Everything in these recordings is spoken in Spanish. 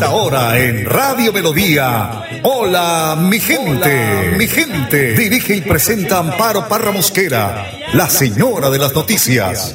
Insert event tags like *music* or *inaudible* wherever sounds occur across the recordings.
esta hora en Radio Melodía. Hola, mi gente, mi gente. Dirige y presenta Amparo Parra Mosquera, la señora de las noticias.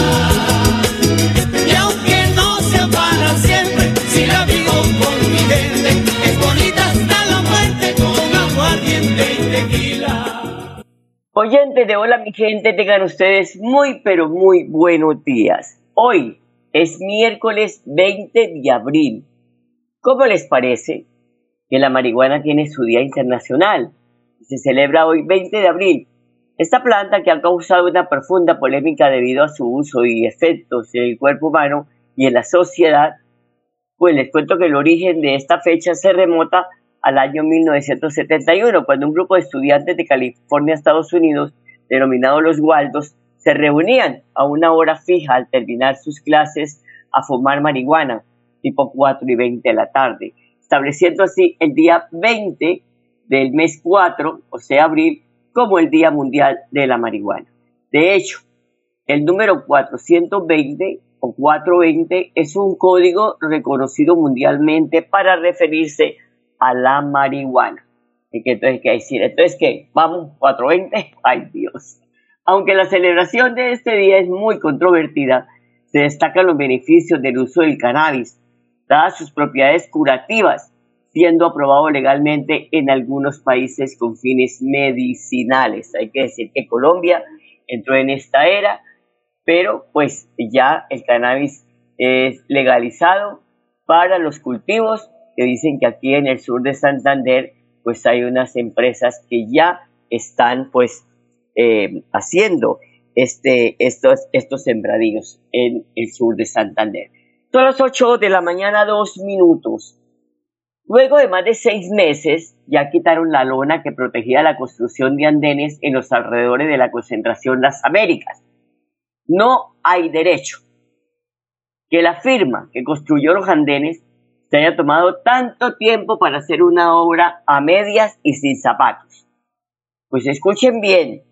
Tequila. Oyentes de Hola mi gente, tengan ustedes muy pero muy buenos días. Hoy es miércoles 20 de abril. ¿Cómo les parece que la marihuana tiene su Día Internacional? Se celebra hoy 20 de abril. Esta planta que ha causado una profunda polémica debido a su uso y efectos en el cuerpo humano y en la sociedad, pues les cuento que el origen de esta fecha se remota al año 1971, cuando un grupo de estudiantes de California, Estados Unidos, denominados los Waldos, se reunían a una hora fija al terminar sus clases a fumar marihuana, tipo 4 y 20 de la tarde, estableciendo así el día 20 del mes 4, o sea, abril, como el Día Mundial de la Marihuana. De hecho, el número 420 o 420 es un código reconocido mundialmente para referirse a la marihuana. ¿Y que entonces qué decir? Entonces, ¿qué? ¿Vamos? ¿420? ¡Ay, Dios! Aunque la celebración de este día es muy controvertida, se destacan los beneficios del uso del cannabis, dadas sus propiedades curativas, siendo aprobado legalmente en algunos países con fines medicinales. Hay que decir que Colombia entró en esta era, pero pues ya el cannabis es legalizado para los cultivos que dicen que aquí en el sur de Santander pues hay unas empresas que ya están pues eh, haciendo este, estos, estos sembradíos en el sur de Santander. Son las 8 de la mañana, dos minutos. Luego de más de seis meses, ya quitaron la lona que protegía la construcción de andenes en los alrededores de la concentración Las Américas. No hay derecho que la firma que construyó los andenes se haya tomado tanto tiempo para hacer una obra a medias y sin zapatos. Pues escuchen bien,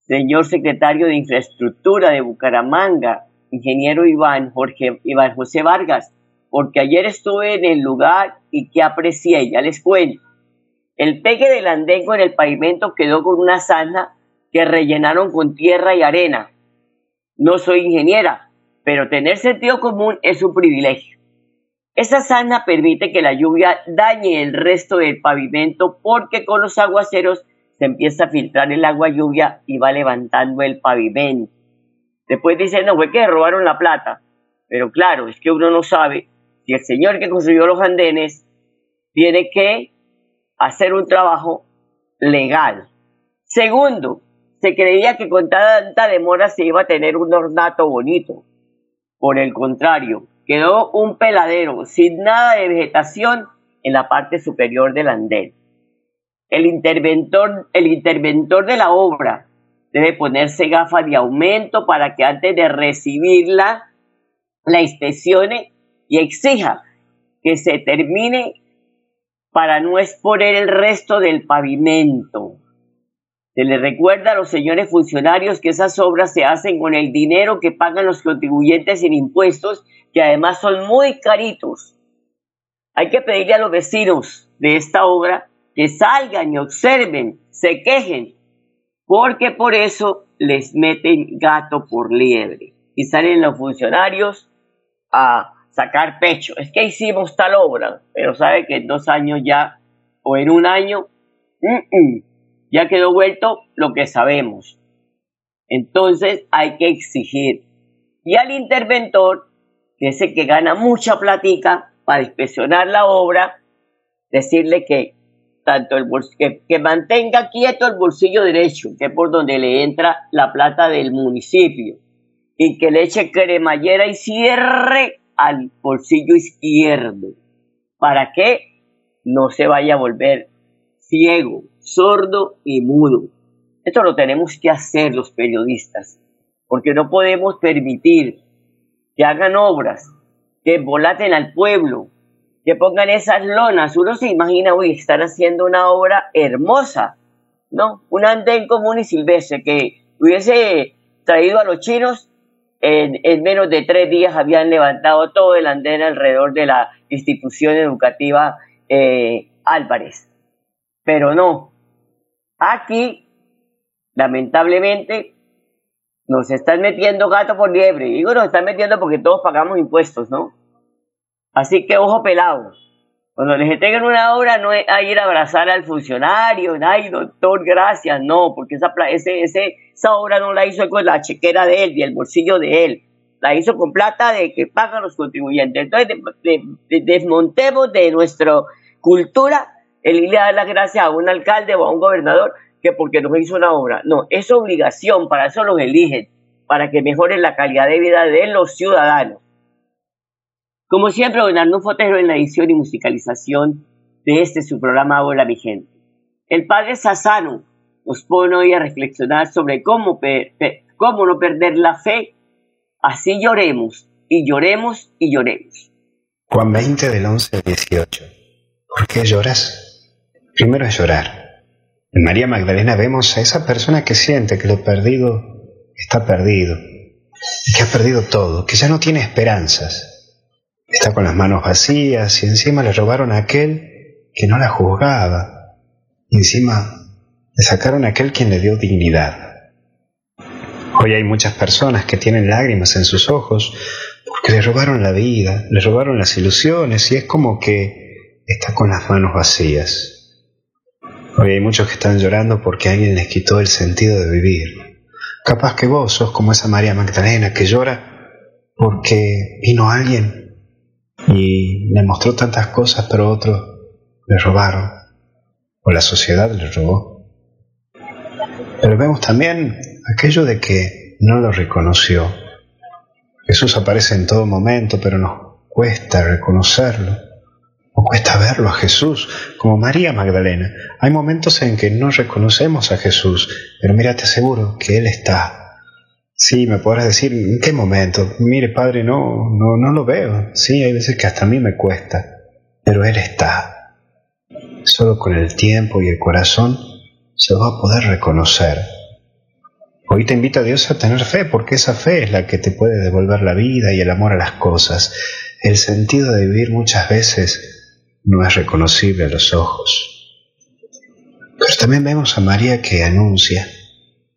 señor secretario de Infraestructura de Bucaramanga, ingeniero Iván Jorge Iván José Vargas, porque ayer estuve en el lugar y que aprecié, ya les cuento. El pegue del andén con el pavimento quedó con una zanja que rellenaron con tierra y arena. No soy ingeniera, pero tener sentido común es un privilegio. Esa zanja permite que la lluvia dañe el resto del pavimento porque con los aguaceros se empieza a filtrar el agua lluvia y va levantando el pavimento. Después dicen, no, fue que robaron la plata. Pero claro, es que uno no sabe si el señor que construyó los andenes tiene que hacer un trabajo legal. Segundo, se creía que con tanta demora se iba a tener un ornato bonito. Por el contrario, quedó un peladero sin nada de vegetación en la parte superior del andén. El interventor, el de la obra debe ponerse gafas de aumento para que antes de recibirla la inspeccione y exija que se termine para no exponer el resto del pavimento. Se le recuerda a los señores funcionarios que esas obras se hacen con el dinero que pagan los contribuyentes en impuestos, que además son muy caritos. Hay que pedirle a los vecinos de esta obra que salgan y observen, se quejen, porque por eso les meten gato por liebre. Y salen los funcionarios a sacar pecho. Es que hicimos tal obra, pero sabe que en dos años ya, o en un año, ya quedó vuelto lo que sabemos. Entonces hay que exigir. Y al interventor, que es el que gana mucha platica para inspeccionar la obra, decirle que tanto el que, que, mantenga quieto el bolsillo derecho, que es por donde le entra la plata del municipio, y que le eche cremallera y cierre al bolsillo izquierdo. para que no se vaya a volver ciego, sordo y mudo. Esto lo tenemos que hacer los periodistas, porque no podemos permitir que hagan obras, que volaten al pueblo, que pongan esas lonas. Uno se imagina, uy, están haciendo una obra hermosa, ¿no? Un andén común y silvestre que hubiese traído a los chinos, en, menos de tres días habían levantado todo el andén alrededor de la institución educativa eh, Álvarez. Pero no, aquí, lamentablemente, nos están metiendo gato por liebre. Digo, nos están metiendo porque todos pagamos impuestos, ¿no? Así que ojo pelado. Cuando les entreguen una obra no es a ir a abrazar al funcionario, ay doctor, gracias, no, porque esa, ese, ese, esa obra no la hizo con la chequera de él y el bolsillo de él, la hizo con plata de que pagan los contribuyentes. Entonces desmontemos de nuestra cultura el ir a dar las gracias a un alcalde o a un gobernador que porque nos hizo una obra. No, es obligación, para eso los eligen, para que mejoren la calidad de vida de los ciudadanos. Como siempre, don Arnulfo Fotero en la edición y musicalización de este su programa Hola mi gente. El padre Sassano nos pone hoy a reflexionar sobre cómo, cómo no perder la fe. Así lloremos y lloremos y lloremos. Juan 20 del 11 al 18. ¿Por qué lloras? Primero es llorar. En María Magdalena vemos a esa persona que siente que lo perdido está perdido, que ha perdido todo, que ya no tiene esperanzas Está con las manos vacías y encima le robaron a aquel que no la juzgaba. Y encima le sacaron a aquel quien le dio dignidad. Hoy hay muchas personas que tienen lágrimas en sus ojos porque le robaron la vida, le robaron las ilusiones y es como que está con las manos vacías. Hoy hay muchos que están llorando porque alguien les quitó el sentido de vivir. Capaz que vos sos como esa María Magdalena que llora porque vino alguien y le mostró tantas cosas, pero otros le robaron, o la sociedad le robó. Pero vemos también aquello de que no lo reconoció. Jesús aparece en todo momento, pero nos cuesta reconocerlo. Cuesta verlo a Jesús, como María Magdalena. Hay momentos en que no reconocemos a Jesús, pero mira, te aseguro que Él está Sí, me podrás decir, ¿en qué momento? Mire, padre, no, no, no lo veo. Sí, hay veces que hasta a mí me cuesta, pero Él está. Solo con el tiempo y el corazón se va a poder reconocer. Hoy te invita a Dios a tener fe, porque esa fe es la que te puede devolver la vida y el amor a las cosas. El sentido de vivir muchas veces no es reconocible a los ojos. Pero también vemos a María que anuncia,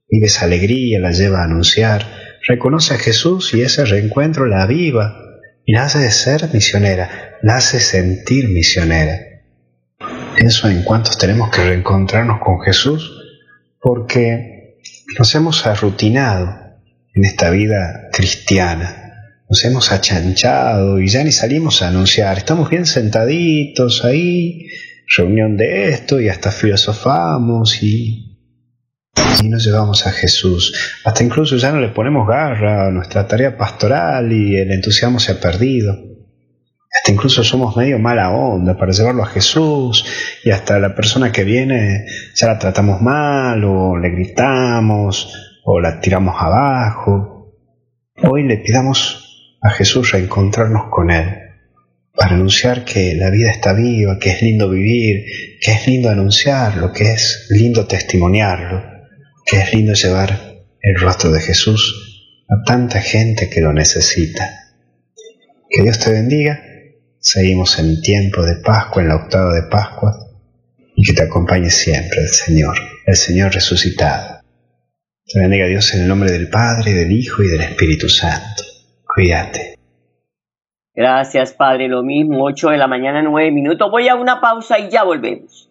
vive esa alegría, la lleva a anunciar, reconoce a Jesús y ese reencuentro la aviva y la hace ser misionera, la hace sentir misionera. Pienso en cuántos tenemos que reencontrarnos con Jesús porque nos hemos arrutinado en esta vida cristiana, nos hemos achanchado y ya ni salimos a anunciar, estamos bien sentaditos ahí, reunión de esto y hasta filosofamos y y nos llevamos a Jesús. Hasta incluso ya no le ponemos garra a nuestra tarea pastoral y el entusiasmo se ha perdido. Hasta incluso somos medio mala onda para llevarlo a Jesús y hasta la persona que viene ya la tratamos mal o le gritamos o la tiramos abajo. Hoy le pidamos a Jesús reencontrarnos con Él para anunciar que la vida está viva, que es lindo vivir, que es lindo anunciarlo, que es lindo testimoniarlo que es lindo llevar el rostro de Jesús a tanta gente que lo necesita. Que Dios te bendiga. Seguimos en tiempo de Pascua, en la octava de Pascua, y que te acompañe siempre el Señor, el Señor resucitado. Te bendiga Dios en el nombre del Padre, del Hijo y del Espíritu Santo. Cuídate. Gracias, Padre. Lo mismo, 8 de la mañana, 9 minutos. Voy a una pausa y ya volvemos.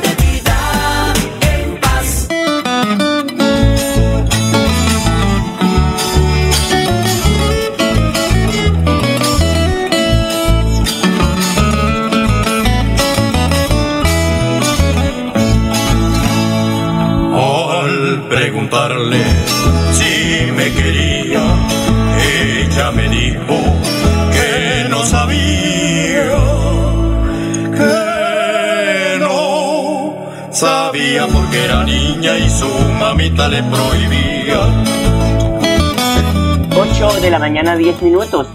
preguntarle si me quería, ella me dijo que no sabía, que no sabía porque era niña y su mamita le prohibía. 8 de la mañana, 10 minutos.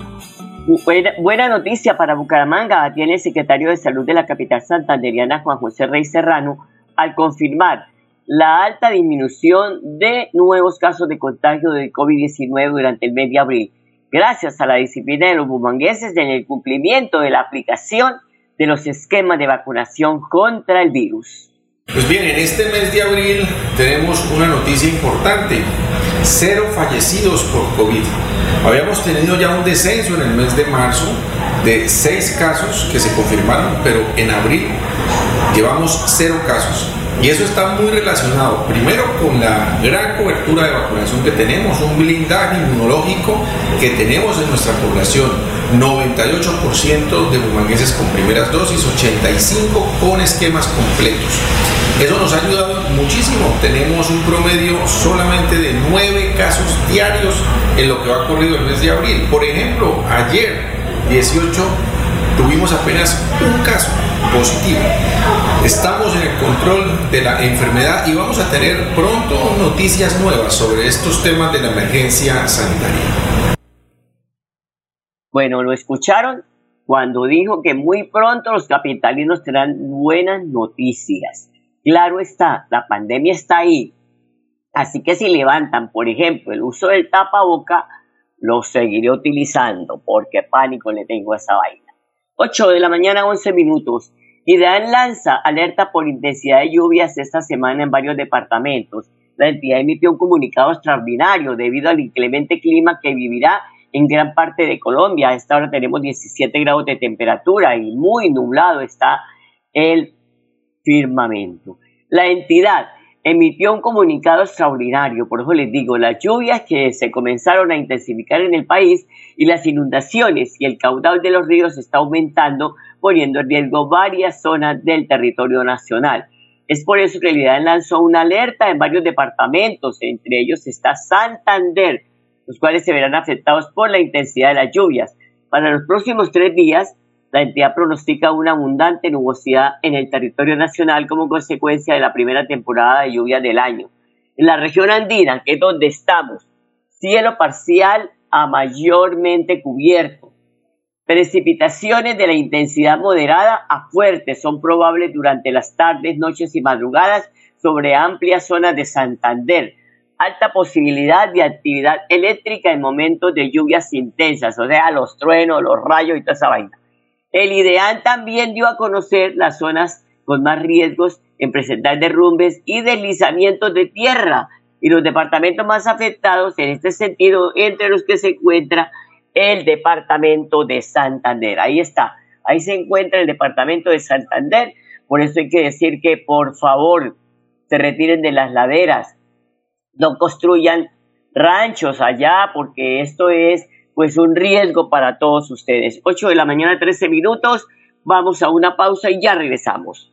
Buena, buena noticia para Bucaramanga, tiene el secretario de Salud de la capital santanderiana, Juan José Rey Serrano, al confirmar la alta disminución de nuevos casos de contagio de COVID-19 durante el mes de abril, gracias a la disciplina de los bumangueses en el cumplimiento de la aplicación de los esquemas de vacunación contra el virus. Pues bien, en este mes de abril tenemos una noticia importante. Cero fallecidos por COVID. Habíamos tenido ya un descenso en el mes de marzo de seis casos que se confirmaron, pero en abril llevamos cero casos. Y eso está muy relacionado, primero con la gran cobertura de vacunación que tenemos, un blindaje inmunológico que tenemos en nuestra población. 98% de bumangueses con primeras dosis, 85 con esquemas completos. Eso nos ha ayudado muchísimo. Tenemos un promedio solamente de 9 casos diarios en lo que va corrido el mes de abril. Por ejemplo, ayer 18 tuvimos apenas un caso positivo. Estamos en el control de la enfermedad y vamos a tener pronto noticias nuevas sobre estos temas de la emergencia sanitaria. Bueno, lo escucharon cuando dijo que muy pronto los capitalinos tendrán buenas noticias. Claro está, la pandemia está ahí. Así que si levantan, por ejemplo, el uso del tapaboca, lo seguiré utilizando porque pánico le tengo a esa vaina. 8 de la mañana, 11 minutos. IDEAN lanza alerta por intensidad de lluvias esta semana en varios departamentos. La entidad emitió un comunicado extraordinario debido al inclemente clima que vivirá en gran parte de Colombia. A esta hora tenemos 17 grados de temperatura y muy nublado está el firmamento. La entidad emitió un comunicado extraordinario, por eso les digo, las lluvias que se comenzaron a intensificar en el país y las inundaciones y el caudal de los ríos está aumentando, poniendo en riesgo varias zonas del territorio nacional. Es por eso que el IDAN lanzó una alerta en varios departamentos, entre ellos está Santander, los cuales se verán afectados por la intensidad de las lluvias. Para los próximos tres días, la entidad pronostica una abundante nubosidad en el territorio nacional como consecuencia de la primera temporada de lluvia del año. En la región andina, que es donde estamos, cielo parcial a mayormente cubierto. Precipitaciones de la intensidad moderada a fuerte son probables durante las tardes, noches y madrugadas sobre amplias zonas de Santander. Alta posibilidad de actividad eléctrica en momentos de lluvias intensas, o sea, los truenos, los rayos y toda esa vaina. El IDEAN también dio a conocer las zonas con más riesgos en presentar derrumbes y deslizamientos de tierra. Y los departamentos más afectados en este sentido, entre los que se encuentra el departamento de Santander. Ahí está, ahí se encuentra el departamento de Santander, por eso hay que decir que por favor se retiren de las laderas, no construyan ranchos allá, porque esto es pues un riesgo para todos ustedes. 8 de la mañana, 13 minutos. Vamos a una pausa y ya regresamos.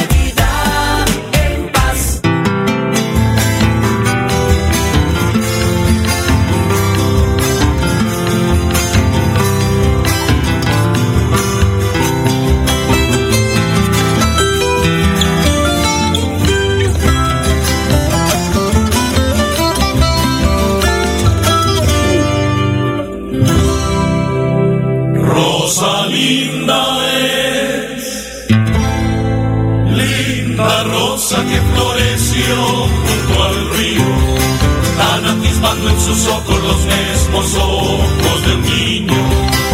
sus ojos los mismos ojos de un niño,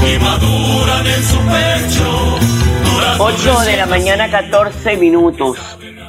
y maduran en su pecho. 8 de la mañana, 14 minutos.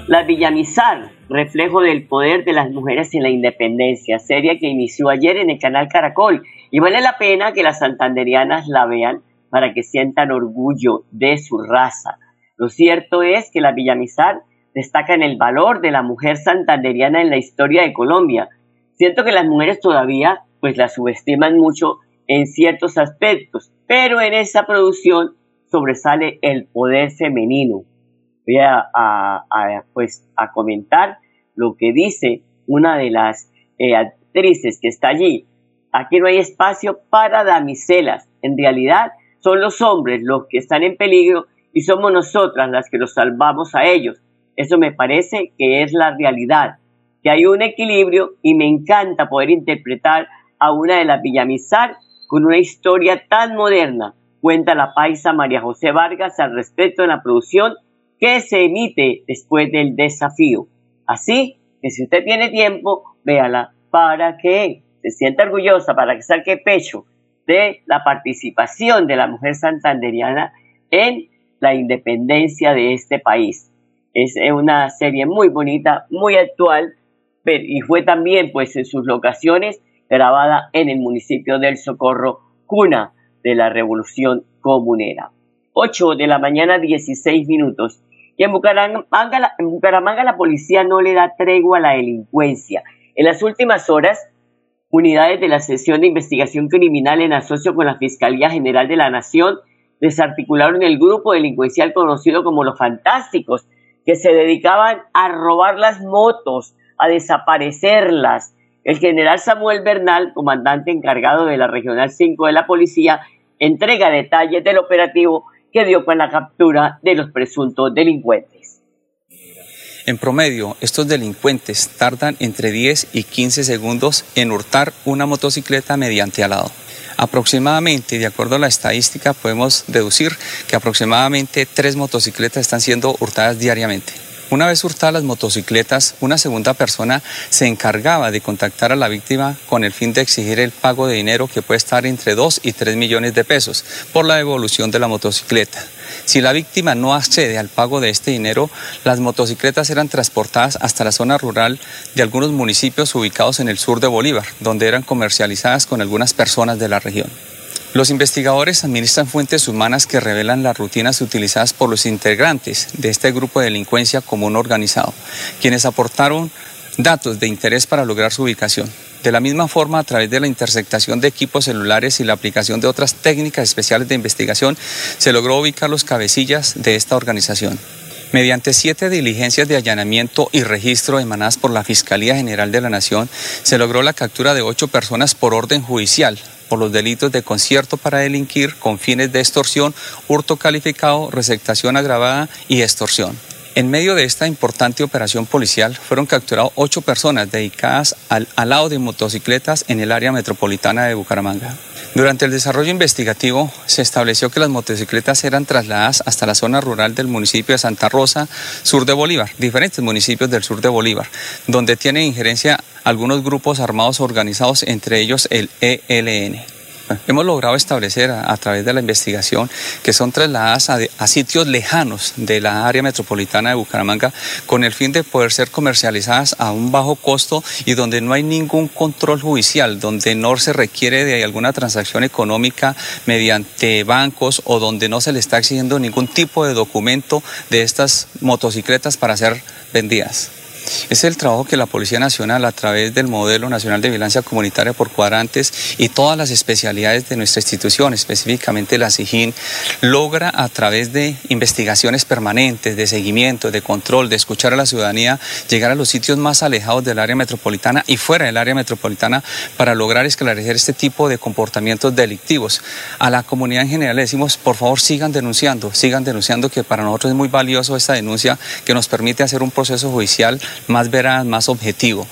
La Villamizar, reflejo del poder de las mujeres en la independencia, serie que inició ayer en el canal Caracol. Y vale la pena que las santanderianas la vean para que sientan orgullo de su raza. Lo cierto es que la Villamizar destaca en el valor de la mujer santanderiana en la historia de Colombia. Siento que las mujeres todavía pues la subestiman mucho en ciertos aspectos, pero en esa producción sobresale el poder femenino voy a, pues, a comentar lo que dice una de las eh, actrices que está allí. Aquí no hay espacio para damiselas. En realidad son los hombres los que están en peligro y somos nosotras las que los salvamos a ellos. Eso me parece que es la realidad, que hay un equilibrio y me encanta poder interpretar a una de las Villamizar con una historia tan moderna. Cuenta la paisa María José Vargas al respecto de la producción que se emite después del desafío. Así que si usted tiene tiempo, véala para que se sienta orgullosa, para que saque pecho de la participación de la mujer santanderiana en la independencia de este país. Es una serie muy bonita, muy actual, y fue también pues en sus locaciones grabada en el municipio del Socorro, cuna de la revolución comunera. 8 de la mañana 16 minutos. Y en Bucaramanga, en Bucaramanga la policía no le da tregua a la delincuencia. En las últimas horas, unidades de la sesión de investigación criminal en asocio con la Fiscalía General de la Nación desarticularon el grupo delincuencial conocido como los Fantásticos, que se dedicaban a robar las motos, a desaparecerlas. El general Samuel Bernal, comandante encargado de la Regional 5 de la Policía, entrega detalles del operativo que dio con la captura de los presuntos delincuentes. En promedio, estos delincuentes tardan entre 10 y 15 segundos en hurtar una motocicleta mediante alado. Aproximadamente, de acuerdo a la estadística, podemos deducir que aproximadamente tres motocicletas están siendo hurtadas diariamente. Una vez hurtadas las motocicletas, una segunda persona se encargaba de contactar a la víctima con el fin de exigir el pago de dinero que puede estar entre 2 y 3 millones de pesos por la devolución de la motocicleta. Si la víctima no accede al pago de este dinero, las motocicletas eran transportadas hasta la zona rural de algunos municipios ubicados en el sur de Bolívar, donde eran comercializadas con algunas personas de la región. Los investigadores administran fuentes humanas que revelan las rutinas utilizadas por los integrantes de este grupo de delincuencia común organizado, quienes aportaron datos de interés para lograr su ubicación. De la misma forma, a través de la intersectación de equipos celulares y la aplicación de otras técnicas especiales de investigación, se logró ubicar los cabecillas de esta organización. Mediante siete diligencias de allanamiento y registro emanadas por la Fiscalía General de la Nación, se logró la captura de ocho personas por orden judicial, por los delitos de concierto para delinquir con fines de extorsión, hurto calificado, receptación agravada y extorsión. En medio de esta importante operación policial fueron capturados ocho personas dedicadas al alado de motocicletas en el área metropolitana de Bucaramanga. Durante el desarrollo investigativo se estableció que las motocicletas eran trasladadas hasta la zona rural del municipio de Santa Rosa, sur de Bolívar, diferentes municipios del sur de Bolívar, donde tienen injerencia algunos grupos armados organizados, entre ellos el ELN. Hemos logrado establecer a, través de la investigación que son trasladadas a, sitios lejanos de la área metropolitana de Bucaramanga con el fin de poder ser comercializadas a un bajo costo y donde no hay ningún control judicial, donde no se requiere de alguna transacción económica mediante bancos o donde no se le está exigiendo ningún tipo de documento de estas motocicletas para ser vendidas. Es el trabajo que la Policía Nacional, a través del Modelo Nacional de Vigilancia Comunitaria por Cuadrantes y todas las especialidades de nuestra institución, específicamente la SIGIN, logra a través de investigaciones permanentes, de seguimiento, de control, de escuchar a la ciudadanía, llegar a los sitios más alejados del área metropolitana y fuera del área metropolitana para lograr esclarecer este tipo de comportamientos delictivos. A la comunidad en general le decimos, por favor, sigan denunciando, sigan denunciando, que para nosotros es muy valioso esta denuncia que nos permite hacer un proceso judicial más veraz, más objetivo.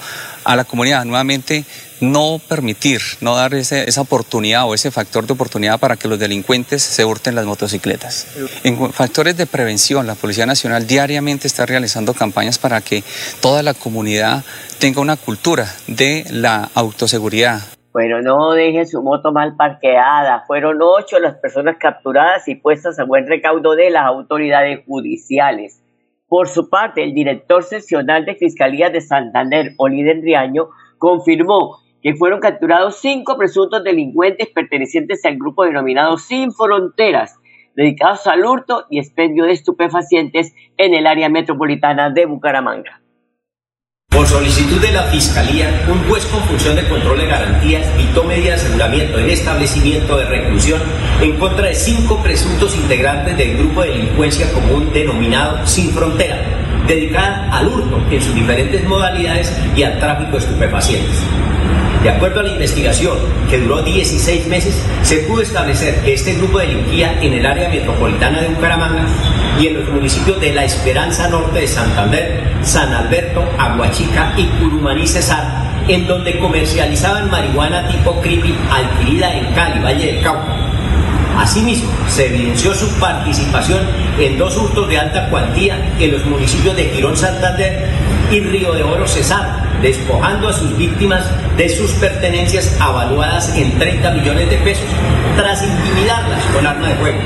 a la comunidad nuevamente no permitir, no dar esa oportunidad o ese factor de oportunidad para que los delincuentes se hurten las motocicletas. En factores de prevención, la Policía Nacional diariamente está realizando campañas para que toda la comunidad tenga una cultura de la autoseguridad. Bueno, no dejen su moto mal parqueada. Fueron ocho las personas capturadas y puestas a buen recaudo de las autoridades judiciales. Por su parte, el director seccional de Fiscalía de Santander, Oliden Riaño, confirmó que fueron capturados cinco presuntos delincuentes pertenecientes al grupo denominado Sin Fronteras, dedicados al hurto y expendio de estupefacientes en el área metropolitana de Bucaramanga. Por solicitud de la Fiscalía, un juez con función de control de garantías dictó medidas de aseguramiento en establecimiento de reclusión en contra de cinco presuntos integrantes del grupo de delincuencia común denominado Sin Frontera, dedicada al hurto en sus diferentes modalidades y al tráfico de estupefacientes. De acuerdo a la investigación, que duró 16 meses, se pudo establecer que este grupo delinquía en el área metropolitana de Bucaramanga y en los municipios de La Esperanza Norte de Santander, San Alberto, Aguachica y Curumaní Cesar, en donde comercializaban marihuana tipo creepy adquirida en Cali, Valle del Cauca. Asimismo, se evidenció su participación en dos hurtos de alta cuantía en los municipios de Girón Santander y Río de Oro Cesar, despojando a sus víctimas de sus pertenencias avaluadas en 30 millones de pesos tras intimidarlas con arma de fuego.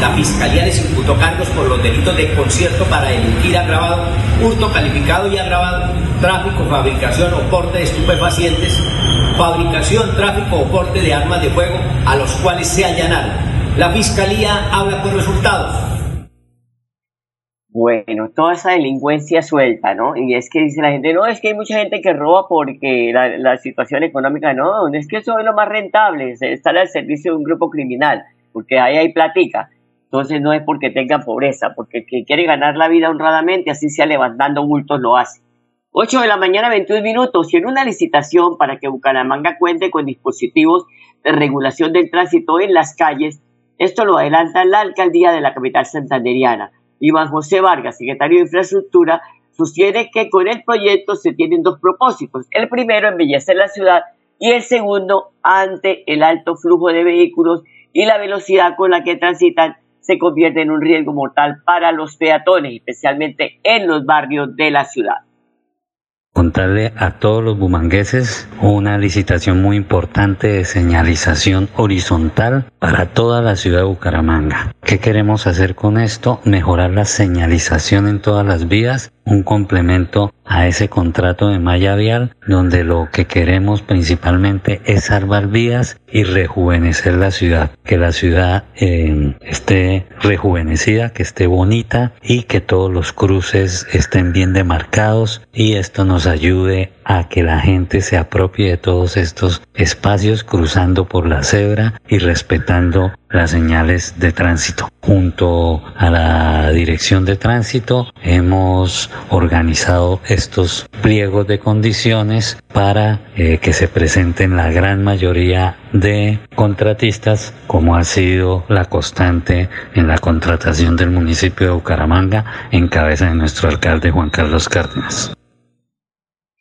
La Fiscalía les imputó cargos por los delitos de concierto para delinquir agravado, hurto calificado y agravado, tráfico, fabricación o porte de estupefacientes, fabricación, tráfico o porte de armas de fuego a los cuales se allanaron. La Fiscalía habla por resultados. Bueno, toda esa delincuencia suelta, ¿no? Y es que dice la gente, no, es que hay mucha gente que roba porque la, situación económica, no, es que eso es lo más rentable, estar al servicio de un grupo criminal, porque ahí hay platica. Entonces no es porque tengan pobreza, porque el que quiere ganar la vida honradamente, así sea levantando bultos, lo hace. 8 de la mañana, 21 minutos, y en una licitación para que Bucaramanga cuente con dispositivos de regulación del tránsito en las calles, esto lo adelanta la alcaldía de la capital santanderiana. Iván José Vargas, secretario de Infraestructura, sostiene que con el proyecto se tienen dos propósitos. El primero, embellecer la ciudad y el segundo, ante el alto flujo de vehículos y la velocidad con la que transitan, se convierte en un riesgo mortal para los peatones, especialmente en los barrios de la ciudad contarle a todos los bumangueses una licitación muy importante de señalización horizontal para toda la ciudad de Bucaramanga. ¿Qué queremos hacer con esto? Mejorar la señalización en todas las vías un complemento a ese contrato de malla vial donde lo que queremos principalmente es salvar vías y rejuvenecer la ciudad, que la ciudad eh, esté rejuvenecida, que esté bonita y que todos los cruces estén bien demarcados. Y esto nos ayude a que la gente se apropie de todos estos espacios cruzando por la cebra y respetando las señales de tránsito. Junto a la dirección de tránsito hemos organizado estos pliegos de condiciones para eh, que se presenten la gran mayoría de contratistas como ha sido la constante en la contratación del municipio de Bucaramanga en cabeza de nuestro alcalde Juan Carlos Cárdenas.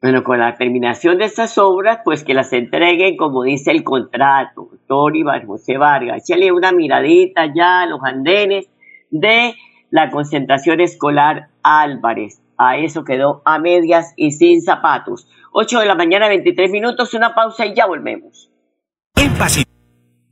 Bueno, con la terminación de estas obras, pues que las entreguen como dice el contrato. Doctor José Vargas, échale una miradita ya a los andenes de la concentración escolar Álvarez. A eso quedó a medias y sin zapatos. 8 de la mañana, 23 minutos, una pausa y ya volvemos. En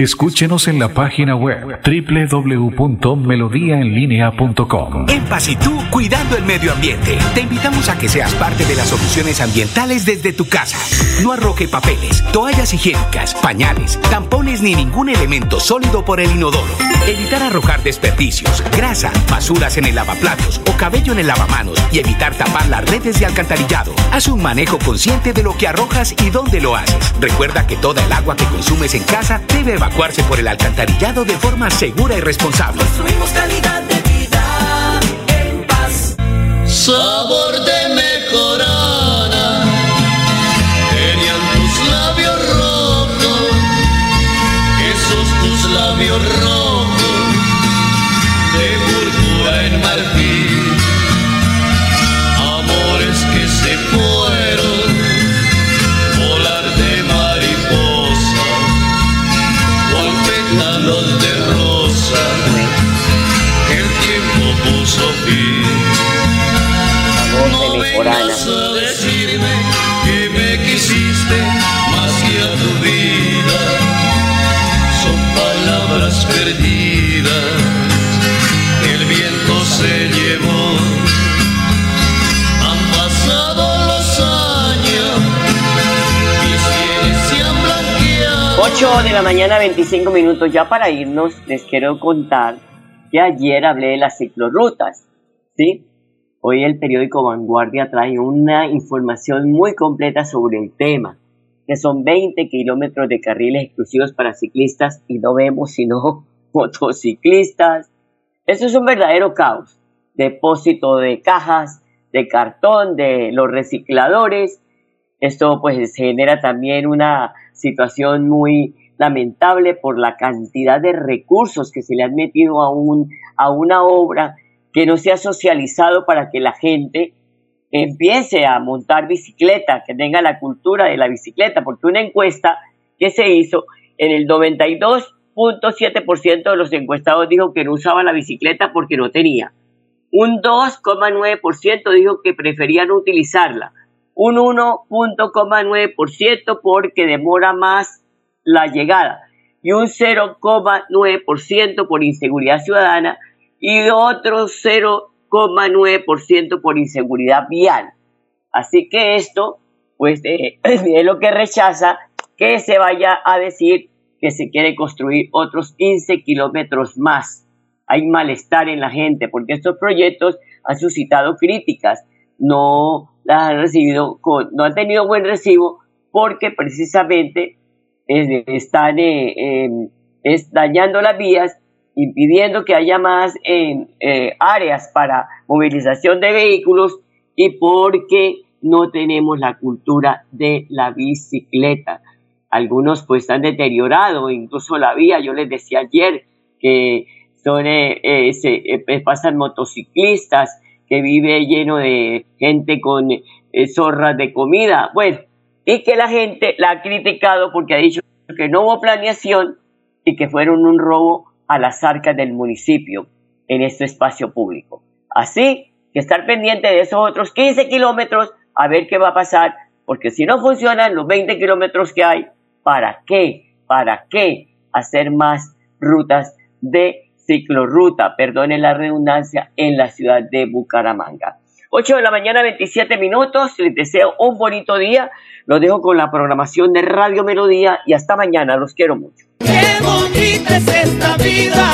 Escúchenos en la página web www.melodiaenlinea.com. En Paz y tú, cuidando el medio ambiente. Te invitamos a que seas parte de las soluciones ambientales desde tu casa. No arroje papeles, toallas higiénicas, pañales, tampones ni ningún elemento sólido por el inodoro. Evitar arrojar desperdicios, grasa, basuras en el lavaplatos o cabello en el lavamanos y evitar tapar las redes de alcantarillado. Haz un manejo consciente de lo que arrojas y dónde lo haces. Recuerda que toda el agua que consumes en casa debe evacuarse por el alcantarillado de forma segura y responsable. Construimos calidad de vida en paz. Sabor de mejorana. Tenían tus labios rojos. Esos tus labios rojos. La mañana, 25 minutos. Ya para irnos, les quiero contar que ayer hablé de las ciclorrutas. ¿Sí? Hoy el periódico Vanguardia trae una información muy completa sobre el tema, que son 20 kilómetros de carriles exclusivos para ciclistas y no vemos sino *laughs* motociclistas. Eso es un verdadero caos. Depósito de cajas, de cartón, de los recicladores. Esto pues genera también una situación muy lamentable por la cantidad de recursos que se le han metido a, un, a una obra que no se ha socializado para que la gente empiece a montar bicicleta, que tenga la cultura de la bicicleta, porque una encuesta que se hizo en el 92.7% de los encuestados dijo que no usaba la bicicleta porque no tenía. Un 2,9% dijo que prefería no utilizarla. Un 1,9% porque demora más la llegada. Y un 0,9% por inseguridad ciudadana y otro 0,9% por inseguridad vial. Así que esto, pues, eh, *clears throat* es lo que rechaza que se vaya a decir que se quiere construir otros 15 kilómetros más. Hay malestar en la gente porque estos proyectos han suscitado críticas, no las han recibido, no han tenido buen recibo porque precisamente eh, están eh, eh, es dañando las vías impidiendo que haya más eh, eh, áreas para movilización de vehículos y porque no tenemos la cultura de la bicicleta. Algunos pues han deteriorado incluso la vía. Yo les decía ayer que son, eh, eh, se, eh, pasan motociclistas que vive lleno de gente con zorras de comida. Bueno, y que la gente la ha criticado porque ha dicho que no hubo planeación y que fueron un robo a las arcas del municipio en este espacio público. Así que estar pendiente de esos otros 15 kilómetros a ver qué va a pasar, porque si no funcionan los 20 kilómetros que hay, ¿para qué? ¿Para qué hacer más rutas de ciclorruta, perdonen la redundancia, en la ciudad de Bucaramanga? 8 de la mañana, 27 minutos. Les deseo un bonito día. Los dejo con la programación de Radio Melodía y hasta mañana. Los quiero mucho. Qué bonita es esta vida.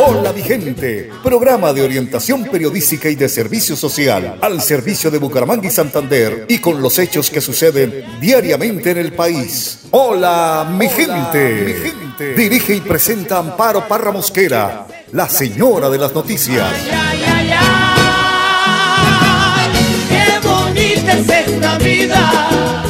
Hola mi gente, programa de orientación periodística y de servicio social al servicio de Bucaramanga y Santander y con los hechos que suceden diariamente en el país. Hola mi gente. Mi gente. Dirige y presenta Amparo Parra Mosquera, la señora de las noticias. Bonita es esta vida.